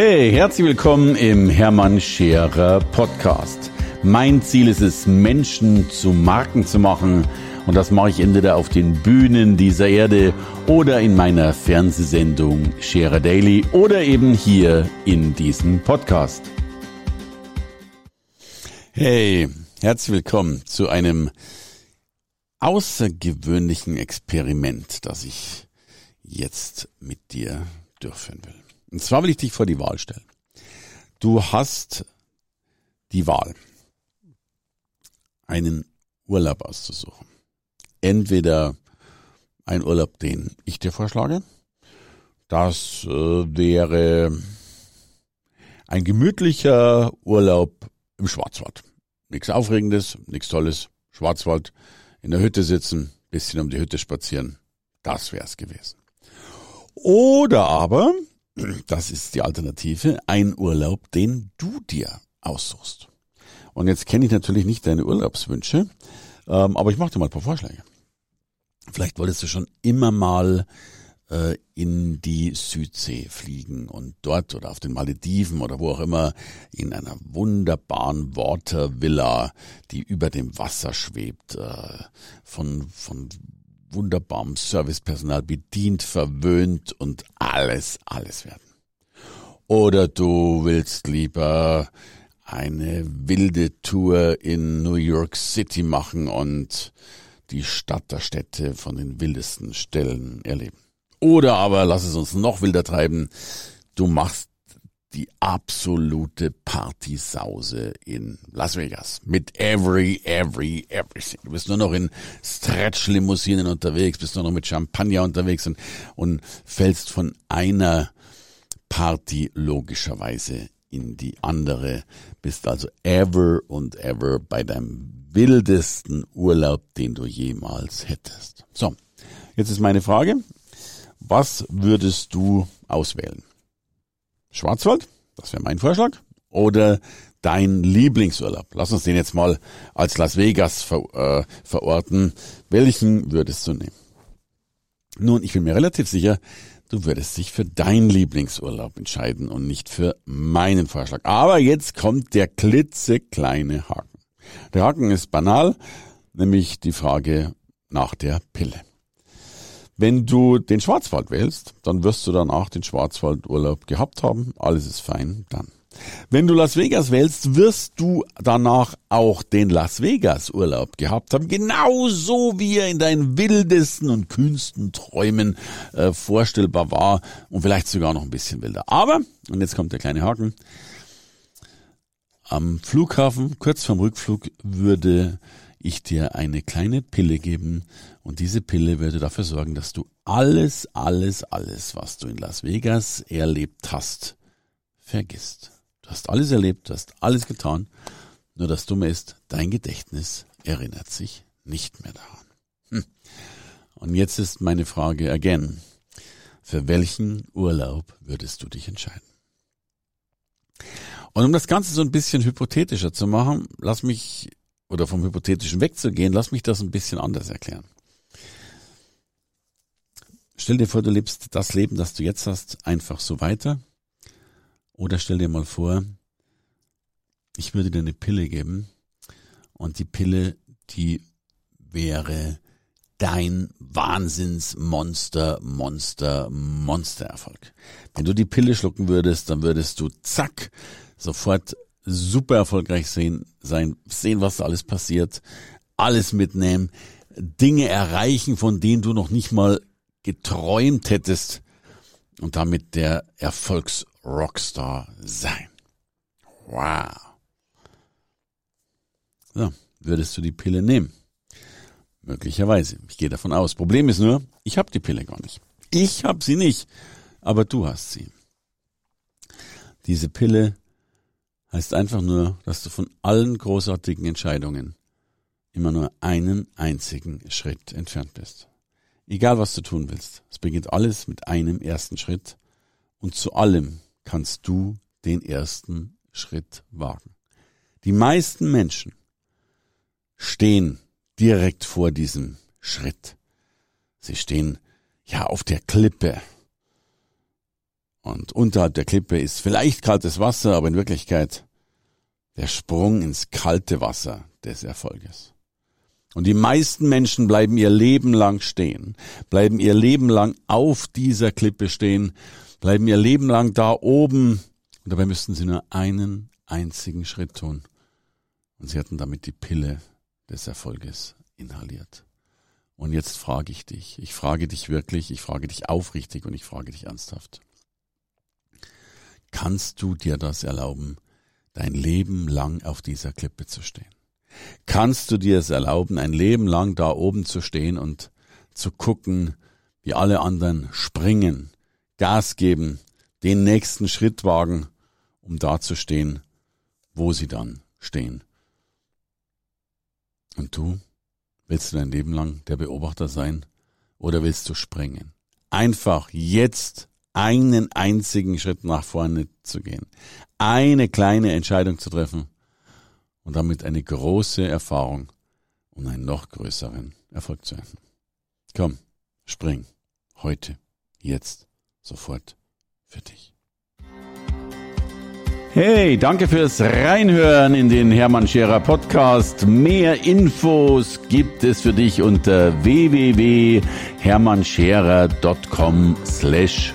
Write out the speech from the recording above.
Hey, herzlich willkommen im Hermann Scherer Podcast. Mein Ziel ist es, Menschen zu Marken zu machen. Und das mache ich entweder auf den Bühnen dieser Erde oder in meiner Fernsehsendung Scherer Daily oder eben hier in diesem Podcast. Hey, herzlich willkommen zu einem außergewöhnlichen Experiment, das ich jetzt mit dir durchführen will. Und zwar will ich dich vor die Wahl stellen. Du hast die Wahl, einen Urlaub auszusuchen. Entweder ein Urlaub, den ich dir vorschlage. Das äh, wäre ein gemütlicher Urlaub im Schwarzwald. Nichts Aufregendes, nichts Tolles. Schwarzwald, in der Hütte sitzen, bisschen um die Hütte spazieren. Das wär's gewesen. Oder aber das ist die Alternative, ein Urlaub, den du dir aussuchst. Und jetzt kenne ich natürlich nicht deine Urlaubswünsche, ähm, aber ich mache dir mal ein paar Vorschläge. Vielleicht wolltest du schon immer mal äh, in die Südsee fliegen und dort oder auf den Malediven oder wo auch immer in einer wunderbaren Watervilla, die über dem Wasser schwebt, äh, von, von wunderbarem Servicepersonal bedient, verwöhnt und alles, alles werden. Oder du willst lieber eine wilde Tour in New York City machen und die Stadt der Städte von den wildesten Stellen erleben. Oder aber lass es uns noch wilder treiben. Du machst die absolute Partysause in Las Vegas. Mit every, every, everything. Du bist nur noch in Stretch-Limousinen unterwegs, bist nur noch mit Champagner unterwegs und, und fällst von einer Party logischerweise in die andere. Bist also ever und ever bei deinem wildesten Urlaub, den du jemals hättest. So, jetzt ist meine Frage. Was würdest du auswählen? Schwarzwald, das wäre mein Vorschlag, oder dein Lieblingsurlaub? Lass uns den jetzt mal als Las Vegas ver, äh, verorten. Welchen würdest du nehmen? Nun, ich bin mir relativ sicher, du würdest dich für deinen Lieblingsurlaub entscheiden und nicht für meinen Vorschlag. Aber jetzt kommt der klitzekleine Haken. Der Haken ist banal, nämlich die Frage nach der Pille. Wenn du den Schwarzwald wählst, dann wirst du danach den Schwarzwaldurlaub gehabt haben. Alles ist fein, dann. Wenn du Las Vegas wählst, wirst du danach auch den Las Vegas Urlaub gehabt haben, genauso wie er in deinen wildesten und kühnsten Träumen äh, vorstellbar war und vielleicht sogar noch ein bisschen wilder. Aber, und jetzt kommt der kleine Haken, am Flughafen, kurz vorm Rückflug, würde ich dir eine kleine Pille geben und diese Pille würde dafür sorgen, dass du alles, alles, alles, was du in Las Vegas erlebt hast, vergisst. Du hast alles erlebt, du hast alles getan, nur das Dumme ist, dein Gedächtnis erinnert sich nicht mehr daran. Hm. Und jetzt ist meine Frage again. Für welchen Urlaub würdest du dich entscheiden? Und um das Ganze so ein bisschen hypothetischer zu machen, lass mich oder vom Hypothetischen wegzugehen, lass mich das ein bisschen anders erklären. Stell dir vor, du lebst das Leben, das du jetzt hast, einfach so weiter. Oder stell dir mal vor, ich würde dir eine Pille geben und die Pille, die wäre dein Wahnsinnsmonster, Monster, Monstererfolg. Wenn du die Pille schlucken würdest, dann würdest du zack sofort super erfolgreich sehen, sein, sehen, was da alles passiert, alles mitnehmen, Dinge erreichen, von denen du noch nicht mal geträumt hättest und damit der Erfolgsrockstar sein. Wow. So, würdest du die Pille nehmen? Möglicherweise. Ich gehe davon aus. Problem ist nur, ich habe die Pille gar nicht. Ich habe sie nicht, aber du hast sie. Diese Pille heißt einfach nur, dass du von allen großartigen Entscheidungen immer nur einen einzigen Schritt entfernt bist. Egal was du tun willst, es beginnt alles mit einem ersten Schritt und zu allem kannst du den ersten Schritt wagen. Die meisten Menschen stehen direkt vor diesem Schritt. Sie stehen ja auf der Klippe Und unterhalb der Klippe ist vielleicht kaltes Wasser, aber in Wirklichkeit der Sprung ins kalte Wasser des Erfolges. Und die meisten Menschen bleiben ihr Leben lang stehen, bleiben ihr Leben lang auf dieser Klippe stehen, bleiben ihr Leben lang da oben. Und dabei müssten sie nur einen einzigen Schritt tun. Und sie hatten damit die Pille des Erfolges inhaliert. Und jetzt frage ich dich, ich frage dich wirklich, ich frage dich aufrichtig und ich frage dich ernsthaft. Kannst du dir das erlauben, dein Leben lang auf dieser Klippe zu stehen? Kannst du dir es erlauben, ein Leben lang da oben zu stehen und zu gucken, wie alle anderen springen, Gas geben, den nächsten Schritt wagen, um da zu stehen, wo sie dann stehen? Und du? Willst du dein Leben lang der Beobachter sein oder willst du springen? Einfach jetzt einen einzigen Schritt nach vorne zu gehen, eine kleine Entscheidung zu treffen und damit eine große Erfahrung und einen noch größeren Erfolg zu ernten. Komm, spring. Heute, jetzt, sofort für dich. Hey, danke fürs Reinhören in den Hermann Scherer Podcast. Mehr Infos gibt es für dich unter www.hermannscherer.com slash